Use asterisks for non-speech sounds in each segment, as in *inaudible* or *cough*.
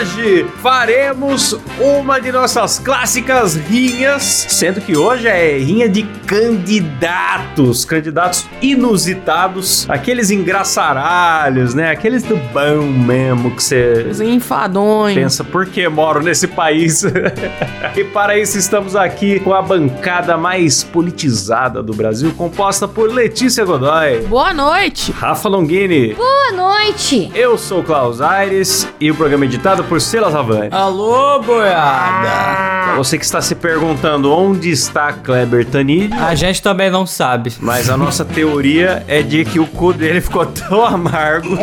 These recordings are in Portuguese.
Hoje faremos uma de nossas clássicas rinhas, sendo que hoje é rinha de candidatos, candidatos inusitados, aqueles engraçaralhos, né? Aqueles do bom mesmo que você Os enfadões. pensa, por que moro nesse país? *laughs* e para isso estamos aqui com a bancada mais politizada do Brasil, composta por Letícia Godoy, Boa noite. Rafa Longini, Boa noite! eu sou o Klaus Aires e o programa é editado por Silas Havani. Alô, boiada! Pra você que está se perguntando onde está Kleber Tanid, A gente também não sabe. mas a nossa teoria é de que o cu dele *laughs* ficou tão amargo,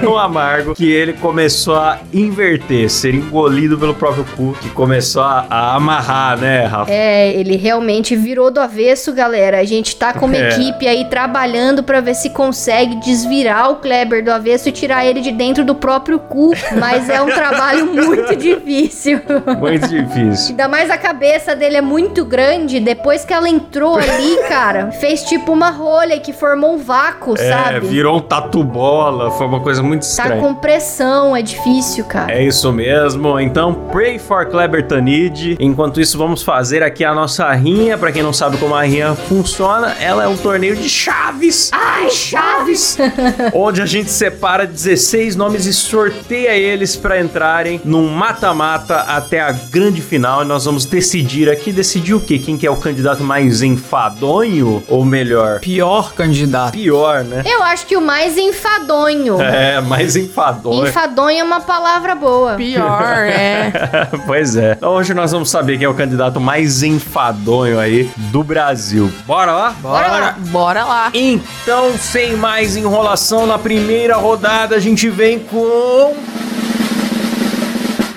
tão amargo, que ele começou a inverter, ser engolido pelo próprio cu, que começou a, a amarrar, né, Rafa? É, ele realmente virou do avesso, galera. A gente tá com uma *laughs* É. equipe aí trabalhando pra ver se consegue desvirar o Kleber do avesso e tirar ele de dentro do próprio cu. Mas é um *laughs* trabalho muito difícil. Muito difícil. Ainda mais a cabeça dele é muito grande. Depois que ela entrou ali, cara, fez tipo uma rolha que formou um vácuo, É, sabe? virou um tatu bola, foi uma coisa muito Tá estranha. com pressão, é difícil, cara. É isso mesmo. Então, pray for Kleber Tanid. Enquanto isso, vamos fazer aqui a nossa rinha. Pra quem não sabe como a rinha funciona, ela é um torneio de chaves. Ai, chaves! onde a gente separa 16 nomes e sorteia eles pra entrarem num mata-mata até a grande final. E nós vamos decidir aqui, decidir o quê? Quem que é o candidato mais enfadonho ou melhor? Pior candidato. Pior, né? Eu acho que o mais enfadonho. *laughs* É, mais enfadonho. Enfadonho é uma palavra boa. Pior, *laughs* é. pois é. Então hoje nós vamos saber quem é o candidato mais enfadonho aí do Brasil. Bora lá? Bora lá. Bora lá. Então, sem mais enrolação, na primeira rodada a gente vem com.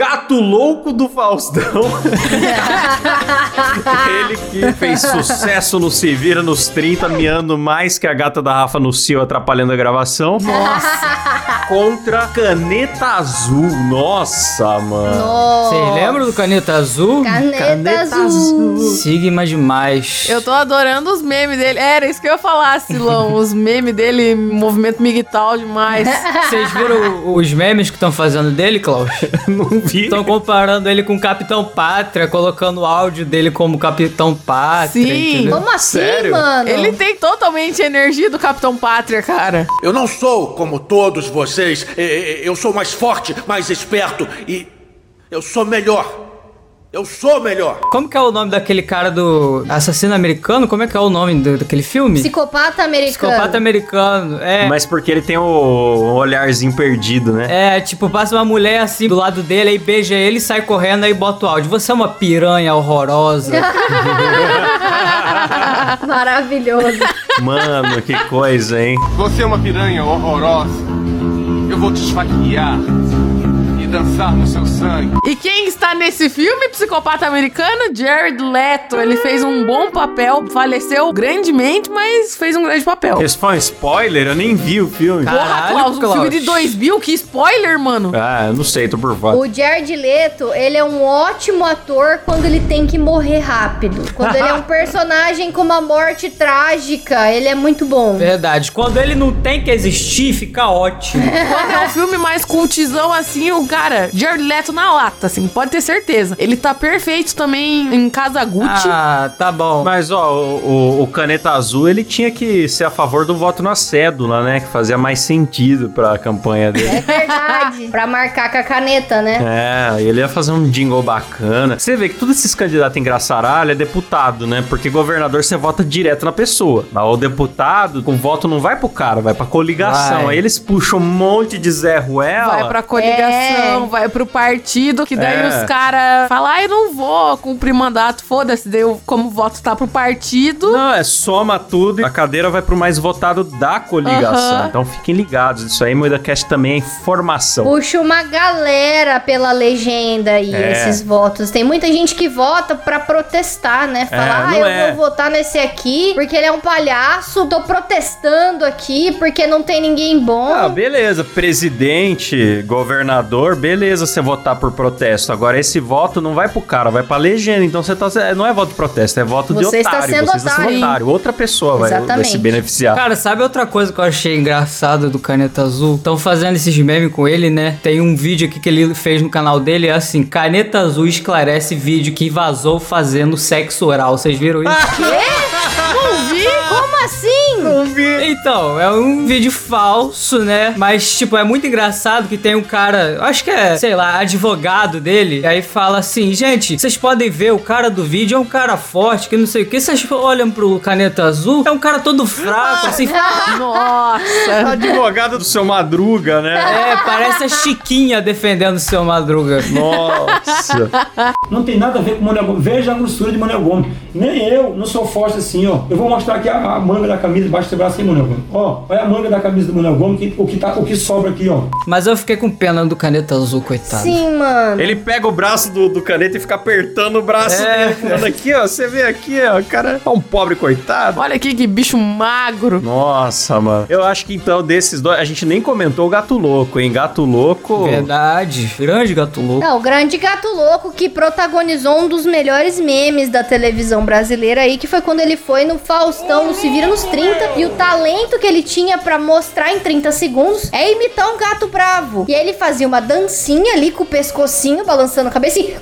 Gato Louco do Faustão. *laughs* Ele que fez sucesso no Se Vira nos 30, miando mais que a gata da Rafa no Cio, atrapalhando a gravação. Nossa. Contra Caneta Azul. Nossa, mano. Nossa. Vocês lembram do Caneta Azul? Caneta, azul. Sigma demais. Eu tô adorando os memes dele. Era isso que eu ia falar, Silão. Os memes dele, movimento migtal demais. Vocês viram os memes que estão fazendo dele, Klaus? *laughs* Não vi. Estão comparando ele com o Capitão Pátria, colocando o áudio dele como Capitão Pátria. Sim. entendeu? Como assim, Sério? mano? Ele tem totalmente a energia do Capitão Pátria, cara. Eu não sou como todos vocês. Eu sou mais forte, mais esperto e eu sou melhor. Eu sou melhor. Como que é o nome daquele cara do assassino americano? Como é que é o nome do- daquele filme? Psicopata americano. Psicopata americano. É. Mas porque ele tem o olharzinho perdido, né? É, tipo, passa uma mulher assim do lado dele, aí beija ele, sai correndo, aí bota o áudio. Você é uma piranha horrorosa. *laughs* Maravilhoso. Mano, que coisa, hein? Você é uma piranha horrorosa. Eu vou te esfaquear dançar no seu sangue. E quem está nesse filme, Psicopata Americano? Jared Leto. Ele fez um bom papel, faleceu grandemente, mas fez um grande papel. Esse foi um spoiler? Eu nem vi o filme. Porra, Caralho, Klaus, um Klaus. filme de 2000, que spoiler, mano. Ah, eu não sei, tô por fora. O Jared Leto, ele é um ótimo ator quando ele tem que morrer rápido. Quando ele é um *laughs* personagem com uma morte trágica, ele é muito bom. Verdade. Quando ele não tem que existir, fica ótimo. Quando é um filme mais cultizão assim, o cara, Jared Leto na lata, assim, pode ter certeza. Ele tá perfeito também em Casa Gucci. ah, tá bom. Mas, ó, o, o- o Caneta Azul, ele tinha que ser a favor do voto na cédula, né? Que fazia mais sentido pra campanha É dele. verdade. *laughs* pra marcar com a caneta, né? É, ele ia fazer um jingle bacana. Você vê que todos esses candidatos engraçaralho é deputado, né? Porque governador você vota direto na pessoa. Mas o deputado, o voto não vai pro cara, vai pra coligação. Vai. Aí eles puxam um monte de Zé Ruela. Vai pra coligação, É. vai pro partido, que daí É. os caras falam, ah, eu não vou cumprir mandato, foda-se, daí eu, como o voto tá pro partido. Não, é soma tudo e a cadeira vai pro mais votado da coligação. Então fiquem ligados. Isso aí, Moeda Cast também é informação. Puxa uma galera pela legenda aí, É. esses votos. Tem muita gente que vota pra protestar, né? Falar, É, ah, não eu é. vou votar nesse aqui porque ele é um palhaço, tô protestando aqui porque não tem ninguém bom. Ah, beleza. Presidente, governador, beleza você votar por protesto. Agora, esse voto não vai pro cara, vai pra legenda. Então você tá. Não é voto de protesto, é voto de Você está otário. sendo você está sendo otário. Outra pessoa vai, vai se beneficiar. Cara, sabe outra coisa que eu achei engraçado do Caneta Azul. Estão fazendo esses memes com ele, né? Tem um vídeo aqui que ele fez no canal dele, é assim: Caneta Azul esclarece vídeo que vazou fazendo sexo oral. Vocês viram isso? *laughs* Como assim? Então, é um vídeo falso, né? Mas, tipo, é muito engraçado que tem um cara, acho que é, sei lá, advogado dele, e aí fala assim: gente, vocês podem ver, o cara do vídeo é um cara forte, que não sei o que. Vocês olham pro caneta azul, é um cara todo fraco, assim. *laughs* Nossa! *laughs* Advogado do seu Madruga, né? É, parece a Chiquinha defendendo o seu Madruga. Nossa. Não tem nada a ver com Manuel Gomes. Veja a grossura de Manuel Gomes. Nem eu, não sou forte assim, ó. Eu vou mostrar aqui a, a manga da camisa debaixo do braço aí, Manuel Gomes. Ó, olha a manga da camisa do Manuel Gomes, que- o, que tá, o que sobra aqui, ó. Mas eu fiquei com pena do caneta azul, coitado. Sim, mano. Ele pega o braço do, do caneta e fica apertando o braço É. dele. Aqui, ó. Você vê aqui, ó. O cara é um pobre coitado. Olha aqui que bicho magro. Nossa, mano. Eu acho que então desses dois. A gente nem comentou o gato louco, hein? Gato louco. Verdade. Grande gato louco. Não, o grande gato louco que protagonizou um dos melhores memes da televisão brasileira aí, que foi quando ele foi no Faustão, no Se Vira nos 30, e o talento que ele tinha pra mostrar em 30 segundos é imitar um gato bravo. E aí ele fazia uma dancinha ali com o pescocinho balançando a cabeça e...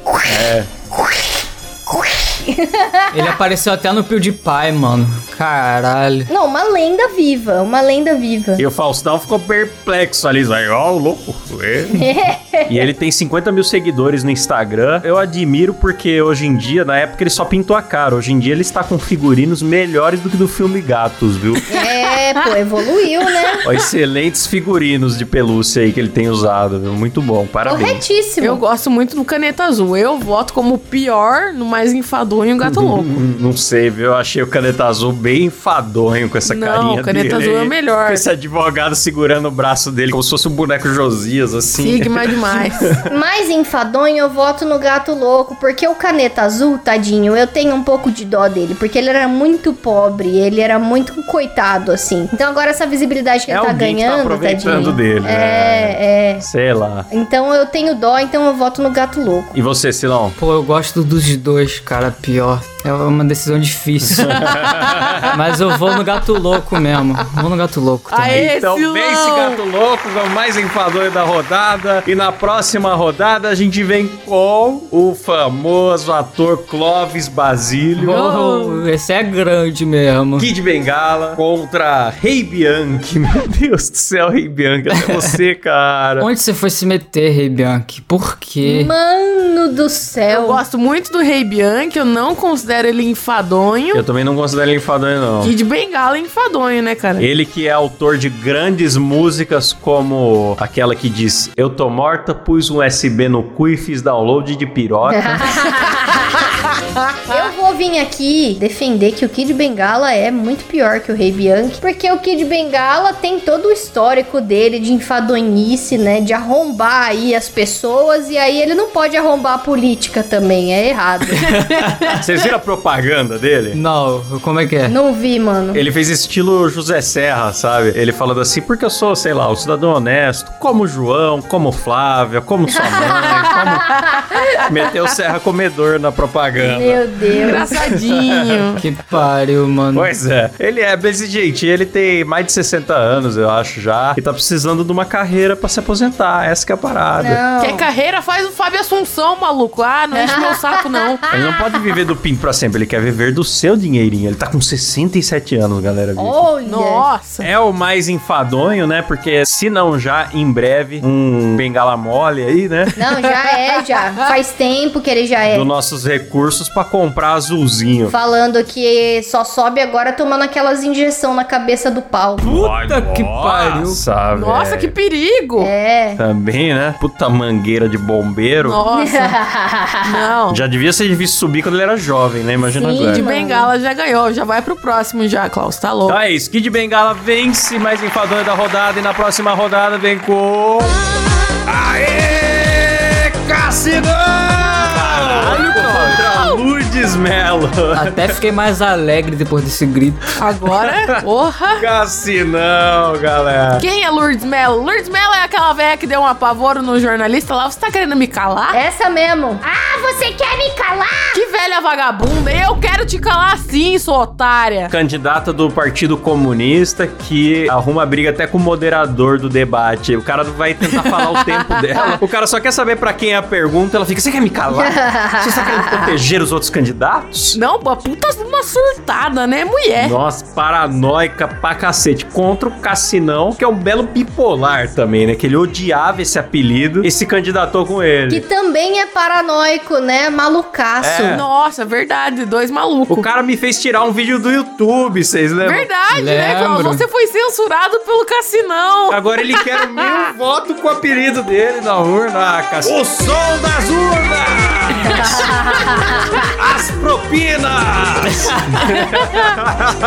Ele apareceu até no PewDiePie, mano. Caralho. Não, uma lenda viva, uma lenda viva. E o Faustão ficou perplexo ali, ó, o louco. é. *laughs* e ele tem 50 mil seguidores no Instagram. Eu admiro porque hoje em dia, na época, ele só pintou a cara. Hoje em dia ele está com figurinos melhores do que do filme Gatos, viu? É, pô, evoluiu, né? Ó, excelentes figurinos de pelúcia aí que ele tem usado, viu? Muito bom, parabéns. Corretíssimo. Eu gosto muito do caneta azul. Eu voto como o pior, no mais enfadonho, o gato louco. Hum, Não sei, viu? Eu achei o caneta azul bem enfadonho com essa Não, carinha o caneta dele azul é o melhor. Com esse advogado segurando o braço dele como se fosse um boneco Josias, assim. Sigma *laughs* demais. Mais enfadonho, eu voto no gato louco, porque o caneta azul, tadinho, eu tenho um pouco de dó dele, porque ele era muito pobre, ele era muito coitado, assim. Então agora essa visibilidade que É ele tá tá ganhando, aproveitando tadinho. dele, É, é. Sei lá. Então eu tenho dó, então eu voto no gato louco. E você, Silão? Pô, eu gosto dos dois, cara, pior. É uma decisão difícil. *laughs* Mas eu vou no gato louco mesmo. Vou no gato louco também. Aê, Então Silão! vem esse gato louco, é o mais enfadonho da rodada. E na próxima rodada a gente vem com o famoso ator Clóvis Basílio. Oh, esse é grande mesmo. Kid Bengala contra Rei Bianchi. *laughs* Meu Deus do céu, Rei Bianchi. Até você, cara. Onde você foi se meter, Rei Bianchi? Por quê? Mano do Eu céu. gosto muito do Rei Bianchi, eu não considero ele enfadonho. Eu também não considero ele enfadonho, não. Kid Bengala é enfadonho, né, cara? Ele que é autor de grandes músicas como aquela que diz Eu tô morta, pus um USB no cu e fiz download de piroca. *laughs* *laughs* Eu vou vir aqui defender que o Kid Bengala é muito pior que o Rei Bianchi, porque o Kid Bengala tem todo o histórico dele de enfadonhice, né? De arrombar aí as pessoas, e aí ele não pode arrombar a política também, é errado. *laughs* Vocês viram a propaganda dele? Não, como é que é? não vi, mano. Ele fez estilo José Serra, sabe? Ele falando assim, porque eu sou, sei lá, um cidadão honesto, como João, como Flávia, como sua mãe, *laughs* como... *laughs* Meteu Serra Comedor na propaganda. Meu Deus. Engraçadinho. Que pariu, mano. Pois é. Ele é, mas gente, ele tem mais de 60 anos, eu acho já, e tá precisando de uma carreira pra se aposentar. Essa que é a parada. Não. Quer carreira? Faz o Fábio Assunção, maluco. Ah, não enche meu saco, não. *laughs* Ele não pode viver do pinto pra sempre, ele quer viver do seu dinheirinho. Ele tá com 67 anos, galera. Olha. Nossa. É o mais enfadonho, né? Porque se não já, em breve, um bengala mole aí, né? Não, já *laughs* é, já. Faz tempo que ele já é. Dos nossos recursos pra comprar azulzinho. Falando que só sobe agora tomando aquelas injeção na cabeça do pau. Puta que pariu. Nossa, Nossa, que perigo. É. Também, né? Puta mangueira de bombeiro. Nossa. *laughs* Não. Já devia ser difícil subir quando ele era jovem, né? Imagina Sim, agora. Kid. Bengala já ganhou. Já vai pro próximo já, Klaus. Tá louco. Então é isso, Kid Bengala vence mais enfadonho da rodada e na próxima rodada vem com. Aê! Cassinão! Melo. Até fiquei mais alegre depois desse grito. Agora, *laughs* porra. Cassinão, galera. Quem é Lourdes Mello? Lourdes Mello é aquela velha que deu um apavoro no jornalista lá. Você tá querendo me calar? Essa mesmo. Ah, você quer me calar? Que velha vagabunda. Eu quero te calar sim, sua otária. Candidata do Partido Comunista que arruma briga até com o moderador do debate. O cara vai tentar falar o tempo dela. *laughs* O cara só quer saber pra quem é a pergunta. Ela fica: Você quer me calar? Você está querendo proteger os outros candidatos? Não, pô, puta uma surtada, né, mulher? Nossa, paranoica pra cacete. Contra o Cassinão, que é um belo bipolar também, né? Que ele odiava esse apelido e se candidatou com ele. Que também é paranoico, né? Malucaço. É. Nossa, verdade, dois malucos. O cara me fez tirar um vídeo do YouTube, vocês lembram? Verdade, né, Klaus? Lembro. Você foi censurado pelo Cassinão. Agora ele quer o meu *laughs* voto com o apelido dele na urna, ah, Cassinão. O som das urnas! *laughs* As propinas!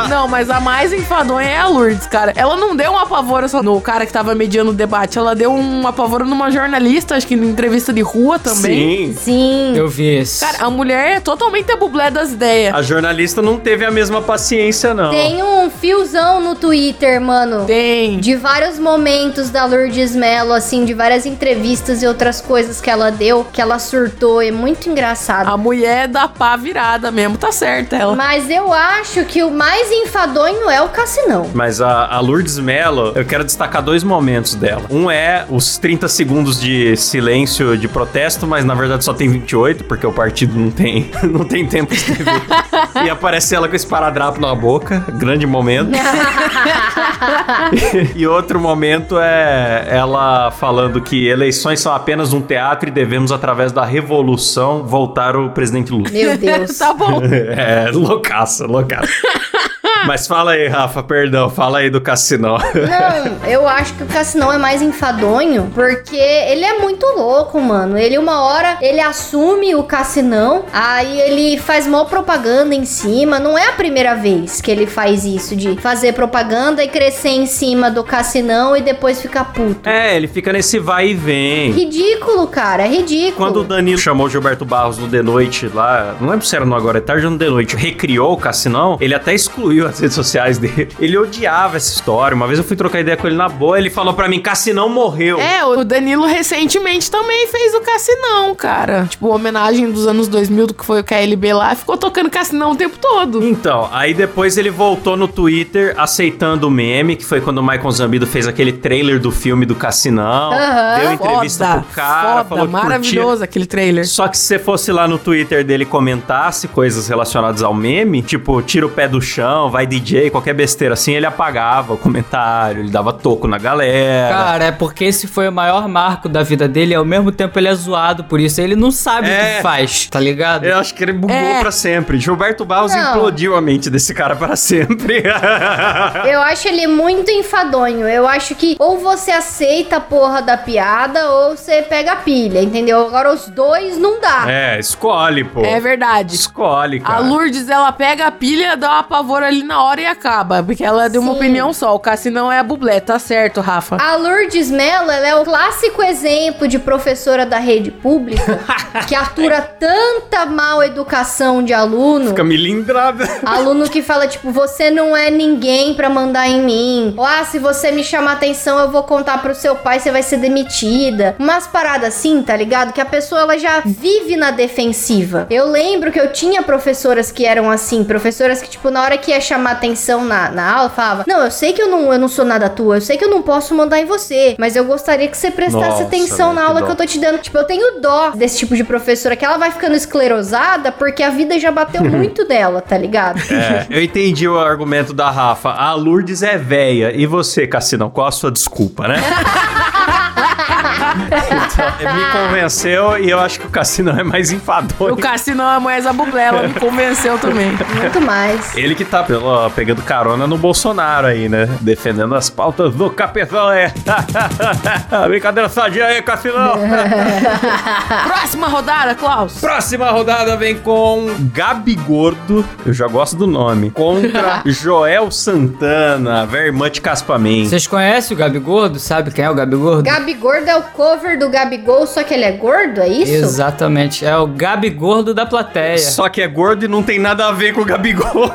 *laughs* Não, mas a mais enfadonha é a Lourdes, cara. Ela não deu um apavoro só no cara que tava mediando o debate. Ela deu um apavoro numa jornalista, acho que em entrevista de rua também. Sim. Sim. Eu vi esse. Cara, a mulher é totalmente a bublé das ideias. A jornalista não teve a mesma paciência, não. Tem um fiozão no Twitter, mano. Tem. De vários momentos da Lourdes Mello, assim, de várias entrevistas e outras coisas que ela deu, que ela surtou. É muito engraçado. A mulher da pá virada mesmo, tá certa ela. Mas eu acho que o mais enfadonho é o Cassinão. Mas a, a Lourdes Mello, eu quero destacar dois momentos dela. Um é os 30 segundos de silêncio de protesto, mas na verdade só tem 28, porque o partido não tem, *laughs* não tem tempo de escrever. e aparece ela com esse paradrapo na boca, grande momento. *laughs* e outro momento é ela falando que eleições são apenas um teatro e devemos, através da revolução, voltar o presidente Lula. Meu Deus. *laughs* tá bom. *laughs* É, loucaça, loucaça. *laughs* Mas fala aí, Rafa, perdão, fala aí do Cassinão. Não, eu acho que o Cassinão é mais enfadonho, porque ele é muito louco, mano. Ele, uma hora, ele assume o Cassinão, aí ele faz mó propaganda em cima. Não é a primeira vez que ele faz isso, de fazer propaganda e crescer em cima do Cassinão e depois ficar puto. É, ele fica nesse vai e vem. Ridículo, cara, é ridículo. Quando o Danilo chamou o Gilberto Barros no The Noite lá, não lembro se era no Agora é Tarde ou no The Noite, recriou o Cassinão, ele até excluiu as redes sociais dele. Ele odiava essa história. Uma vez eu fui trocar ideia com ele na boa, ele falou pra mim, Cassinão morreu. É, o Danilo recentemente também fez o Cassinão, cara. Tipo, homenagem dos anos 2000 do que foi o KLB lá, ficou tocando Cassinão o tempo todo. Então, aí depois ele voltou no Twitter aceitando o meme, que foi quando o Michael Zambido fez aquele trailer do filme do Cassinão. Deu entrevista Foda, pro cara, foda, falou que curtia. maravilhoso aquele trailer. Só que se você fosse lá no Twitter dele comentasse coisas relacionadas ao meme, tipo, tira o pé do chão, vai DJ, qualquer besteira assim, ele apagava o comentário, ele dava toco na galera. Cara, é porque esse foi o maior marco da vida dele e ao mesmo tempo ele é zoado por isso. Ele não sabe o É. que faz, tá ligado? Eu acho que ele bugou É. pra sempre. Gilberto Barros Não. implodiu a mente desse cara para sempre. *laughs* Eu acho ele muito enfadonho. Eu acho que ou você aceita a porra da piada ou você pega a pilha, entendeu? Agora os dois não dá. é, escolhe, pô. É verdade. Escolhe, A cara. Lourdes, ela pega a pilha, dá um apavoro ali na hora e acaba. Porque ela deu uma Sim. opinião só. O Cassinão é a bublé, tá certo, Rafa. A Lourdes Mello, ela é o clássico exemplo de professora da rede pública *laughs* que atura tanta mal educação de aluno. Fica milindrada. Aluno que fala, tipo, você não é ninguém pra mandar em mim. Ou, ah, se você me chamar atenção, eu vou contar pro seu pai, você vai ser demitida. Umas paradas assim, tá ligado? Que a pessoa, ela já vive na defensiva. Eu lembro que eu tinha professoras que eram assim, professoras que, tipo, na hora que ia chamar atenção na, na aula, falava, não, eu sei que eu não, eu não sou nada tua, eu sei que eu não posso mandar em você, mas eu gostaria que você prestasse Nossa, atenção na que aula dó. que eu tô te dando. Tipo, eu tenho dó desse tipo de professora, que ela vai ficando esclerosada porque a vida já bateu *laughs* muito dela, tá ligado? É, eu entendi o argumento da Rafa. A Lourdes é véia. E você, Cassinão, qual a sua desculpa, né? *laughs* Então, me convenceu e eu acho que o Cassinão é mais enfadonho. O Cassinão é mais a bublé, ela me convenceu também. Muito mais. Ele que tá pelo- pegando carona no Bolsonaro aí, né? Defendendo as pautas do capetão, é. *laughs* Brincadeira sadia aí, Cassinão. *laughs* Próxima rodada, Klaus. Próxima rodada vem com Gabi Gordo, eu já gosto do nome, contra *laughs* Joel Santana, Vermute Caspamento. Vocês conhecem o Gabi Gordo? Sabe quem é o Gabi Gordo? Gabi Gordo é o cover do Gabigol, só que ele é gordo, é isso? Exatamente. É o Gabi Gordo da plateia. Só que é gordo e não tem nada a ver com o Gabigol. *laughs*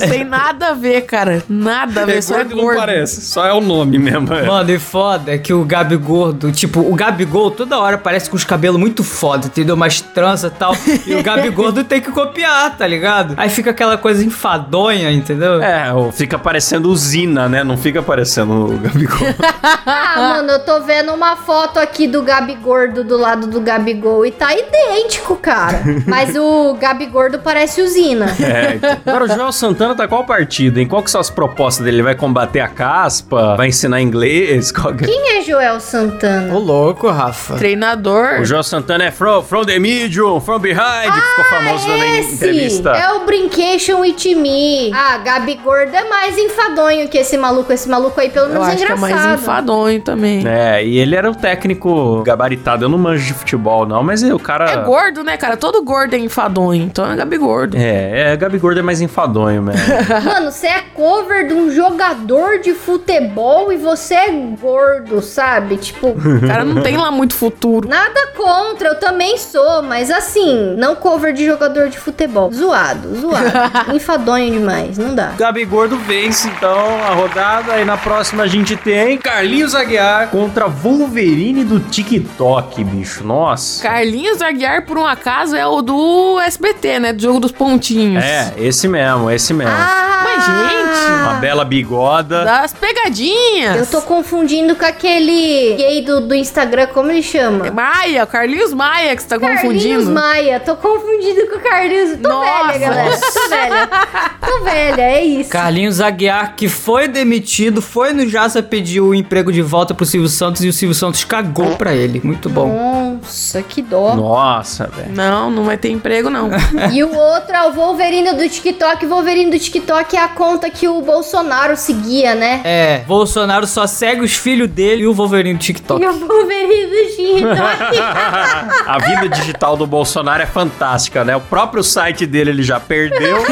Não tem nada a ver, cara. Nada a ver, só é e não gordo. parece. Só é o nome mesmo. é. Mano, e foda é que o Gabi Gordo, tipo, o Gabigol toda hora parece com os cabelos muito foda, entendeu? Umas tranças e tal. E o Gabi Gordo tem que copiar, tá ligado? Aí fica aquela coisa enfadonha, entendeu? É, fica parecendo usina, né? Não fica parecendo o Gabigol. *laughs* Ah, mano, eu tô vendo uma foto aqui do Gabi Gordo do lado do Gabigol e tá idêntico, cara. *laughs* Mas o Gabi Gordo parece usina. É, então. Agora, o Joel Santana tá qual partido, hein? Qual que são as propostas dele? Ele vai combater a caspa? Vai ensinar inglês? *laughs* Qual que... Quem é Joel Santana? Ô, louco, Rafa. Treinador. O Joel Santana é from, from the medium, from behind, que ficou famoso Ah, Esse entrevista. é o Brincation With Me. Ah, Gabi Gordo é mais enfadonho que esse maluco. Esse maluco aí, pelo Eu menos, é acho que é engraçado. mais enfadonho também. É, e ele era um técnico gabaritado. Eu não manjo de futebol, não, mas o cara. É gordo, né, cara? Todo gordo é enfadonho. Então é Gabi Gordo. É, é, Gabi Gordo é mais enfadonho mesmo. *laughs* Mano, você é cover de um jogador de futebol e você é gordo, sabe? Tipo, O *laughs* cara não tem lá muito futuro. nada contra, eu também sou, mas assim, não cover de jogador de futebol. Zoado, zoado. *laughs* Enfadonho demais, não dá. Gabi Gordo vence, então, a rodada. E na próxima a gente tem Carlinhos Aguiar contra Wolverine do TikTok, bicho. Nossa. Carlinhos Aguiar, por um acaso, é o do SBT, né? Do jogo dos pontinhos. É, esse mesmo, esse mesmo. Ah, Mas, gente, Uma bela bigoda. Das pegadinhas. Eu tô confundindo com aquele gay do, do Instagram, como ele chama? Maia, o Carlinhos Maia que você tá Carlinhos confundindo. Maia, tô confundindo com o Carlinhos. Tô Nossa. velha, galera. Tô velha. Tô velha, é isso. Carlinhos Aguiar, que foi demitido, foi no Jaça pedir o emprego de volta pro Silvio Santos e o Silvio Santos cagou pra ele. Muito bom. Nossa, que dó. Nossa, velho. Não, não vai ter emprego, não. *laughs* E o outro é o Wolverine do TikTok. O Wolverine do TikTok é a conta que o Bolsonaro seguia, né? É, Bolsonaro só segue os filhos dele e o Wolverine do TikTok. E o Wolverine do TikTok. *laughs* A vida digital do Bolsonaro é fantástica, né? O próprio site dele ele já perdeu.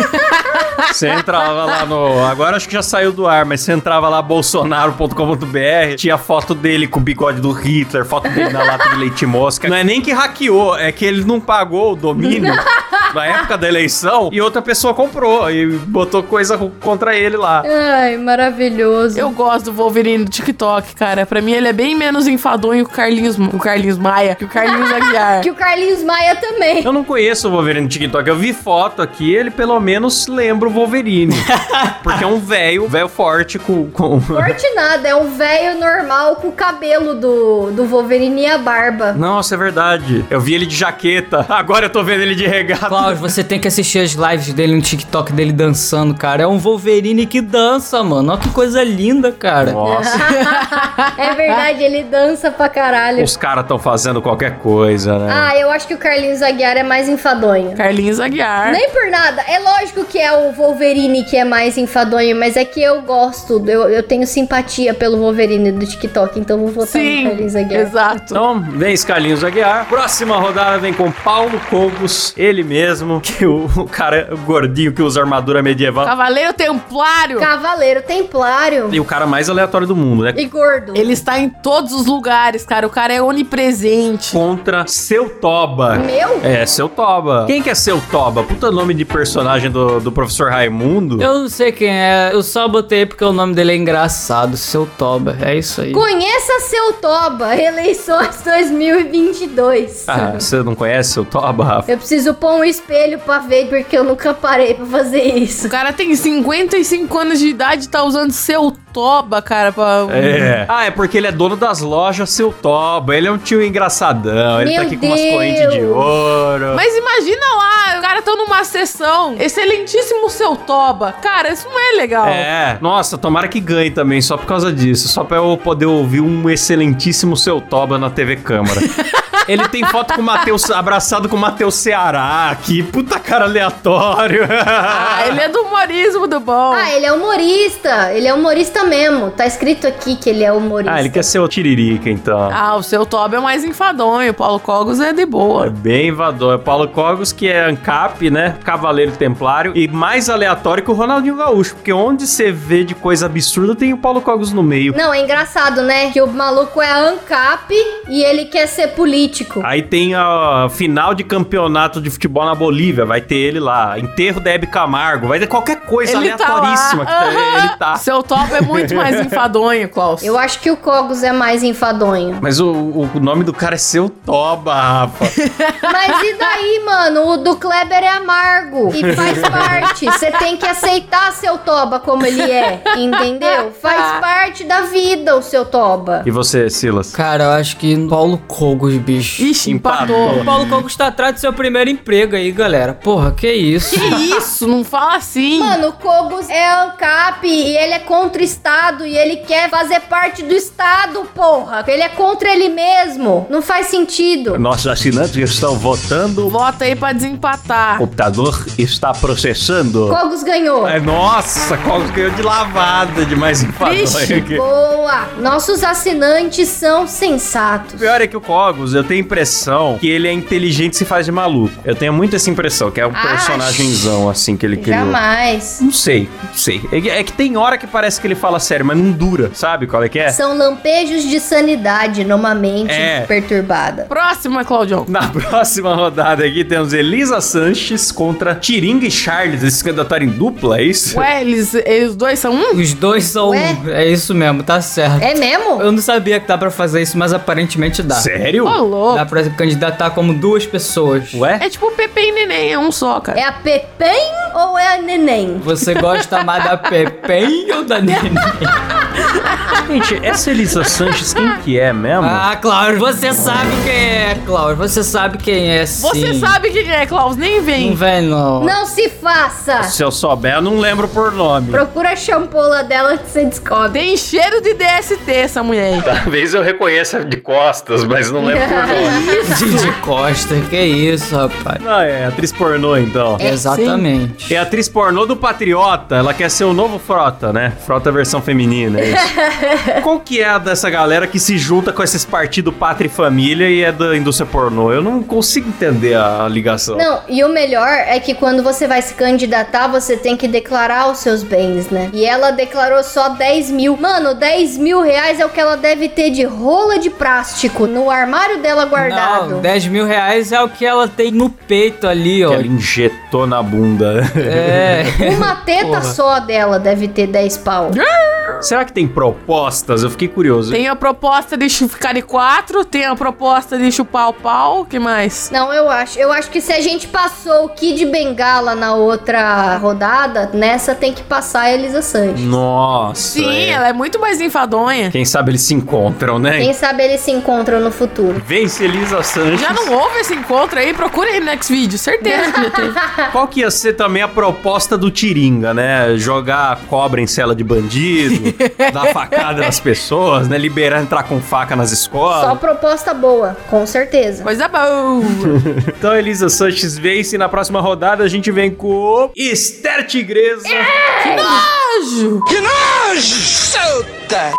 Você entrava lá no. Agora acho que já saiu do ar, mas você entrava lá bolsonaro.com.br, tinha foto dele com o bigode do Hitler, foto dele na lata de leite mosca. Não é nem que hackeou, é que ele não pagou o domínio *laughs* na época da eleição e outra pessoa comprou e botou coisa contra ele lá. Ai, maravilhoso. Eu gosto do Wolverine do TikTok, cara. Pra mim, ele é bem menos enfadonho que o Carlinhos, o Carlinhos Maia, que o Carlinhos Aguiar. *laughs* Que o Carlinhos Maia também. Eu não conheço o Wolverine no TikTok. Eu vi foto aqui, ele pelo menos lembra o Wolverine. *laughs* Porque é um velho, velho forte com. com... *laughs* Forte nada, é um velho normal com o cabelo do, do Wolverine e a barba. Nossa, é verdade. Eu vi ele de jaqueta. Agora eu tô vendo ele de regata. Cláudio, você tem que assistir as lives dele no TikTok dele dançando, cara. É um Wolverine que dança, mano. Olha que coisa linda, cara. Nossa, *laughs* É verdade, ele dança pra caralho. os caras tão fazendo qualquer coisa, né? Ah, eu acho que o Carlinhos Aguiar é mais enfadonho. Carlinhos Aguiar. Nem por nada. É lógico que é o Wolverine que é mais enfadonho, mas é que eu gosto, eu, eu tenho simpatia pelo Wolverine do TikTok, então vou votar no Sim, Carlinhos Aguiar. exato. Então, vem Carlinhos Aguiar. Próxima rodada vem com Paulo Cogos, ele mesmo, *laughs* que o, o cara gordinho que usa armadura medieval. Cavaleiro Templário. Cavaleiro Templário E o cara mais aleatório do mundo, né? e gordo. Ele está em todos os lugares, cara. O cara é onipresente. Contra Seu Toba. Meu? É, Seu Toba. Quem que é Seu Toba? Puta nome de personagem do, do professor Raimundo. Eu não sei quem é, eu só botei porque o nome dele é engraçado, seu Toba. É isso aí. Conheça seu Toba, eleições 2022. Ah, você não conhece Seu Toba, Rafa? Eu preciso pôr um espelho pra ver, porque eu nunca parei pra fazer isso. O cara tem 55 anos de idade e tá usando seu toba, cara, pra... É. Ah, é porque ele é dono das lojas Seu Toba. Ele é um tio engraçadão. Ele Meu tá aqui com umas Deus. correntes de ouro. Mas imagina lá, o cara tá numa sessão, excelentíssimo seu toba. Cara, isso não é legal. É, nossa, tomara que ganhe também, só por causa disso. Só pra eu poder ouvir um excelentíssimo Seu Toba na TV Câmara. *laughs* Ele tem foto com o Matheus, abraçado com o Matheus Ceará. Que puta cara aleatório. Ah, ele é do humorismo do bom. Ah, ele é humorista. Ele é humorista mesmo. Tá escrito aqui que ele é humorista. Ah, ele quer ser o Tiririca, então. Ah, o seu Toby é mais enfadonho. O Paulo Cogos é de É boa. bem invador. É o Paulo Cogos, que é ANCAP, né? Cavaleiro Templário. E mais aleatório que o Ronaldinho Gaúcho. Porque onde você vê de coisa absurda, tem o Paulo Cogos no meio. Não, é engraçado, né? Que o maluco é ANCAP e ele quer ser político. Aí tem a final de campeonato de futebol na Bolívia. Vai ter ele lá. Enterro da Hebe Camargo. Vai ter qualquer coisa Ele tá lá. aleatoríssima. que tá-. Ele tá. Seu Toby é muito mais *laughs* enfadonho, Klaus. Eu acho que o Cogos é mais enfadonho. Mas o, o nome do cara é Seu Toba, Rafa. *laughs* Mas e daí, mano? O do Kleber é amargo e faz *laughs* parte. Você tem que aceitar seu Toba como ele é, entendeu? Faz parte da vida o seu Toba. e você, Silas? Cara, eu acho que Paulo Cogos, bicho. Ixi, Empatou. empatou. O Paulo Cogos tá atrás do seu primeiro emprego aí, galera. Porra, que isso? Que isso? Não fala assim. Mano, o Cogos é ANCAP e ele é contra o Estado e ele quer fazer parte do Estado, porra. Ele é contra ele mesmo. Não faz sentido. Nossos assinantes estão votando. Vota aí pra desempatar. O computador está processando. Cogos ganhou. É, nossa, Cogos ganhou de lavada de mais enfadonho aqui. Boa! Nossos assinantes são O sensatos. pior é que o Cogos, eu tenho a impressão que ele é inteligente e se faz de maluco. Eu tenho muito essa impressão, que é um Ah, personagemzão, assim, que ele criou. Jamais. Não sei, não sei. É que- É tem hora que parece que ele fala sério, mas não dura, sabe qual é que é? São lampejos de sanidade numa mente É. perturbada. Próxima, Claudião. Na *laughs* próxima rodada aqui temos Elisa Sanches contra Tiringa e Charles. Eles se candidataram em dupla, é isso? Ué, eles, eles dois são um? Os dois são. Ué? É isso mesmo, tá certo. É mesmo? Eu não sabia que dá pra fazer isso, mas aparentemente dá. Sério? Louco. Dá pra candidatar como duas pessoas. Ué? É tipo Pepe e Neném, é um só, cara. É a Pepem ou é a Neném? Você gosta mais da Pepem ou da *laughs* Neném? Gente, essa Elisa Sanches, quem que é mesmo? ah, claro, você sabe quem é, Claudio. Você sabe quem é, sim. Você sabe quem é, Klaus, nem vem. Não vem, não. Não se faça! Se eu souber, eu não lembro por nome. Procura a champola dela que você descobre. Tem cheiro de DST essa mulher aí. Talvez eu reconheça de costas, mas não lembro por nome. *laughs* *laughs* De Costa, que isso, rapaz. Não, é atriz pornô, então. Exatamente. É a atriz pornô do Patriota, ela quer ser o novo Frota, né? Frota versão feminina, é isso. *laughs* Qual que é a dessa galera que se junta com esses partidos Pátria e Família e é da indústria pornô? Eu não consigo entender a ligação. Não, e o melhor é que quando você vai se candidatar, você tem que declarar os seus bens, né? E ela declarou só 10 mil. Mano, 10 mil reais é o que ela deve ter de rola de plástico no armário dela guardado. Não, 10 mil reais é o que ela tem no peito ali, ó. Que ela injetou na bunda. É. Uma *laughs* teta Porra. só dela deve ter 10 pau. Será que tem propostas? Eu fiquei curioso. Tem a proposta de ficar de quatro, tem a proposta de chupar o pau, que mais? Não, eu acho. Eu acho que se a gente passou o Kid Bengala na outra rodada, nessa tem que passar a Elisa Sanches. Nossa. Sim, é. ela é muito mais enfadonha. Quem sabe eles se encontram, né? Quem sabe eles se encontram no futuro. Vence Elisa Sanches. Já não houve esse encontro aí? Procura aí no next vídeo, certeza que já teve. *laughs* Qual que ia ser também a proposta do Tiringa, né? Jogar cobra em cela de bandido, *laughs* dar facada nas pessoas, né? Liberar entrar com faca nas Só escolas. proposta boa, com certeza. Coisa boa. *laughs* Então Elisa Sanches vence e na próxima rodada a gente vem com Esther Tigresa Nojo.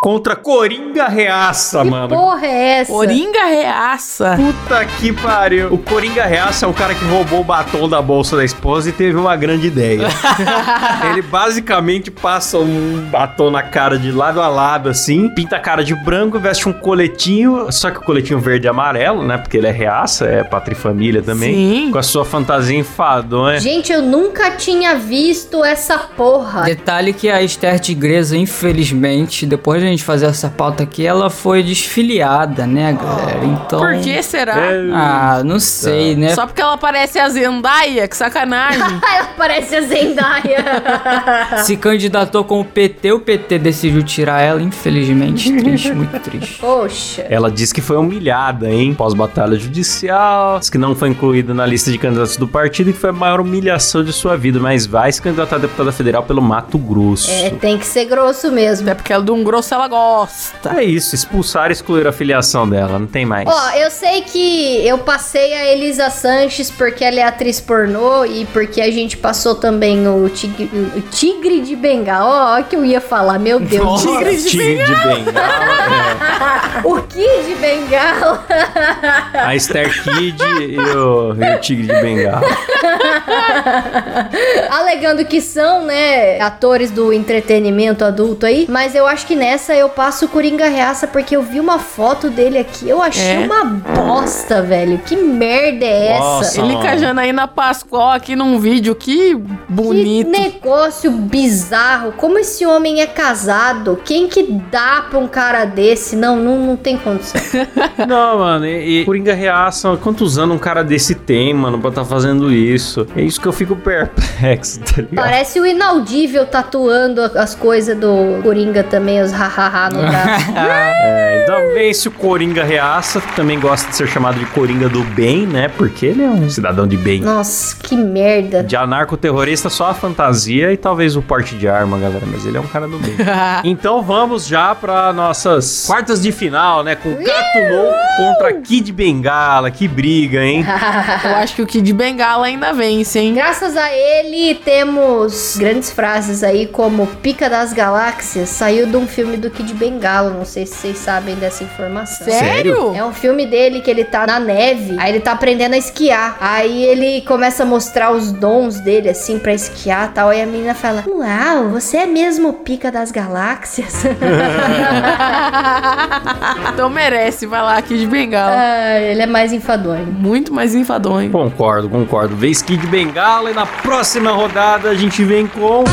contra Coringa Reaça, Que mano. porra é essa? Coringa reaça. Puta que pariu. O Coringa Reaça é um cara que roubou o batom da bolsa da esposa e teve uma grande ideia. *laughs* Ele basicamente passa um batom na cara de lado a lado, assim, pinta a cara de branco, veste um coletinho, só que o coletinho verde e amarelo, né? Porque ele é reaça, é pátria e família também. Sim. Com a sua fantasia enfadonha. Gente, eu nunca tinha visto essa porra. Detalhe que a Esther Tigresa, infelizmente, depois de a gente fazer essa pauta aqui, ela foi desfiliada, né, galera? Então. Por que será? Ah, não sei, né? Só porque ela parece a Zendaya? Que sacanagem. *laughs* Ela parece a Zendaya. *laughs* Se candidatou com o PT, o PT decidiu tirar ela, infelizmente. Triste, muito *laughs* triste. Poxa. Ela diz que foi humilhada, hein? Pós-batalha judicial. Diz que não foi incluída na lista de candidatos do partido e que foi a maior humilhação de sua vida. Mas vai se candidatar a deputada federal pelo Mato Grosso. Grosso. É, tem que ser grosso mesmo. Até porque ela de um grosso ela gosta. É isso, expulsar e excluir a filiação dela, não tem mais. Ó, eu sei que eu passei a Elisa Sanches porque ela é atriz pornô e porque a gente passou também o Tigre, o tigre de Bengala. Ó, ó que eu ia falar, meu Deus. Nossa, Tigre de tigre de bengala. *laughs* O Kid de Bengala. *laughs* é. A Esther Kid e o, e o tigre de bengala. *laughs* Alegando que são, né, atores do entretenimento adulto aí. Mas eu acho que nessa eu passo o Coringa Reaça porque eu vi uma foto dele aqui. Eu achei É? uma bosta, velho. Que merda é essa? Nossa. Ele com a Janaína Pascoal aqui num vídeo, que bonito. Que negócio bizarro. Como esse homem é casado? Quem que dá pra um cara desse? Não, não, não tem condição. *laughs* Não, mano, e, e Coringa reaça. Quantos anos um cara desse tem, mano, pra tá fazendo isso? É isso que eu fico perplexo, tá ligado? Parece o inaudível tatuando as coisas do Coringa também, os hahaha no *laughs* braço. É, se o Coringa reaça, que também gosta de ser chamado de Coringa do bem, né? Porque ele é um cidadão de bem. Nossa, que merda. De anarcoterrorista, só a fantasia e talvez o porte de arma, galera. Mas ele é um cara do bem. *laughs* então vamos já pra nossas quartas de final, né? Com Gato Louco contra Kid Bengala. Que briga, hein? *laughs* Eu acho que o Kid Bengala ainda vence, hein? Graças a ele, temos grandes frases aí, como Pica das Galáxias, saiu de um filme do Kid Bengala. Não sei se vocês sabem dessa informação. Sério? É um filme dele que ele tá na neve, aí ele tá aprendendo a esquiar. Aí ele começa a mostrar os dons dele, assim, pra esquiar e tal. Aí a menina fala: Uau, você é mesmo pica das galáxias? *laughs* então merece, vai lá, Kid Bengala. ah, ele é mais enfadonho. Muito mais enfadonho. Concordo, concordo. Vez Kid Bengala e na próxima rodada a gente vem com.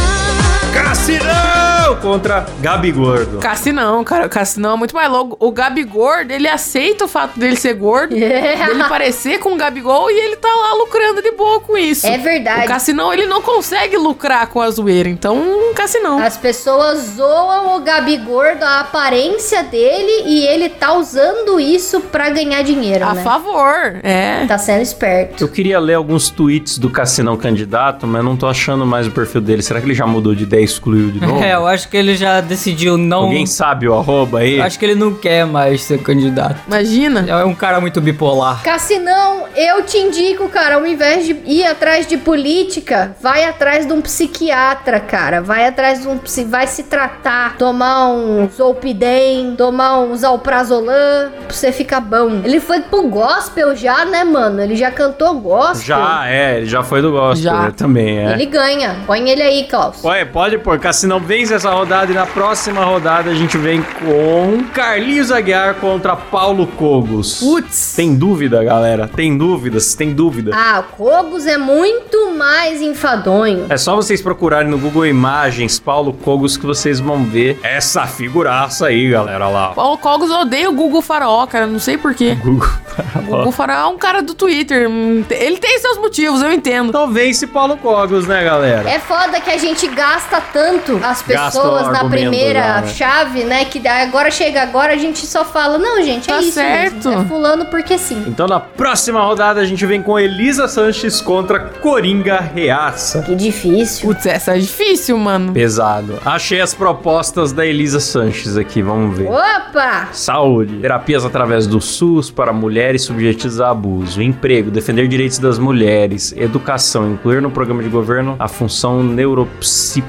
Cassinão contra Gabi Gordo. Cassinão, cara. Cassinão é muito mais louco. O Gabigordo, ele aceita o fato dele ser gordo, *laughs* dele parecer com o Gabigol e ele tá lá lucrando de boa com isso. É verdade. O Cassinão, ele não consegue lucrar com a zoeira. Então, Cassinão. As pessoas zoam o Gabi Gordo, a aparência dele, e ele tá usando isso pra ganhar dinheiro, A né? favor. É. Tá sendo esperto. Eu queria ler alguns tweets do Cassinão candidato, mas não tô achando mais o perfil dele. Será que ele já mudou de ideia e excluiu de *laughs* novo? É, eu acho que ele já decidiu não. Alguém sabe o arroba aí? Eu acho que ele não quer mais ser candidato. Imagina. É um cara muito bipolar. Cassinão, eu te indico, cara, ao invés de ir atrás de política, vai atrás de um psiquiatra, cara. Vai atrás de um vai se tratar, tomar um Zolpidem, tomar um Zalprazolam, pra você ficar bom. Ele foi pro gospel já, né, mano? Ele já cantou gospel. Já, é, ele já foi do gospel Já. também, é. Ele ganha. Põe ele aí, Klaus. Ué, pode pôr, Cassinão vence essa rodada e na próxima rodada a gente vem com Carlinhos Aguiar contra Paulo Cogos. Putz. Tem dúvida, galera? Tem dúvidas? Tem dúvida? Ah, o Cogos é muito mais enfadonho. É só vocês procurarem no Google Imagens Paulo Cogos que vocês vão ver essa figuraça aí, galera, lá. Paulo Cogos odeia o Google Faraó, cara. Não sei porquê. *laughs* Google. O Google Faraó é um cara do Twitter. Hum, Ele tem seus motivos, eu entendo. Então vence Paulo Cogos, né, galera? É foda que a gente gasta tanto as Gasta pessoas na primeira já, né? chave, né? Que agora chega agora, a gente só fala, não, gente, é Tá isso certo. mesmo. É fulano porque sim. Então na próxima rodada a gente vem com Elisa Sanches contra Coringa Reaça. Que difícil. Putz, essa é difícil, mano. Pesado. Achei as propostas da Elisa Sanches aqui, vamos ver. Opa! Saúde, terapias através do SUS para mulheres subjetidas a abuso, emprego, defender direitos das mulheres, educação, incluir no programa de governo a função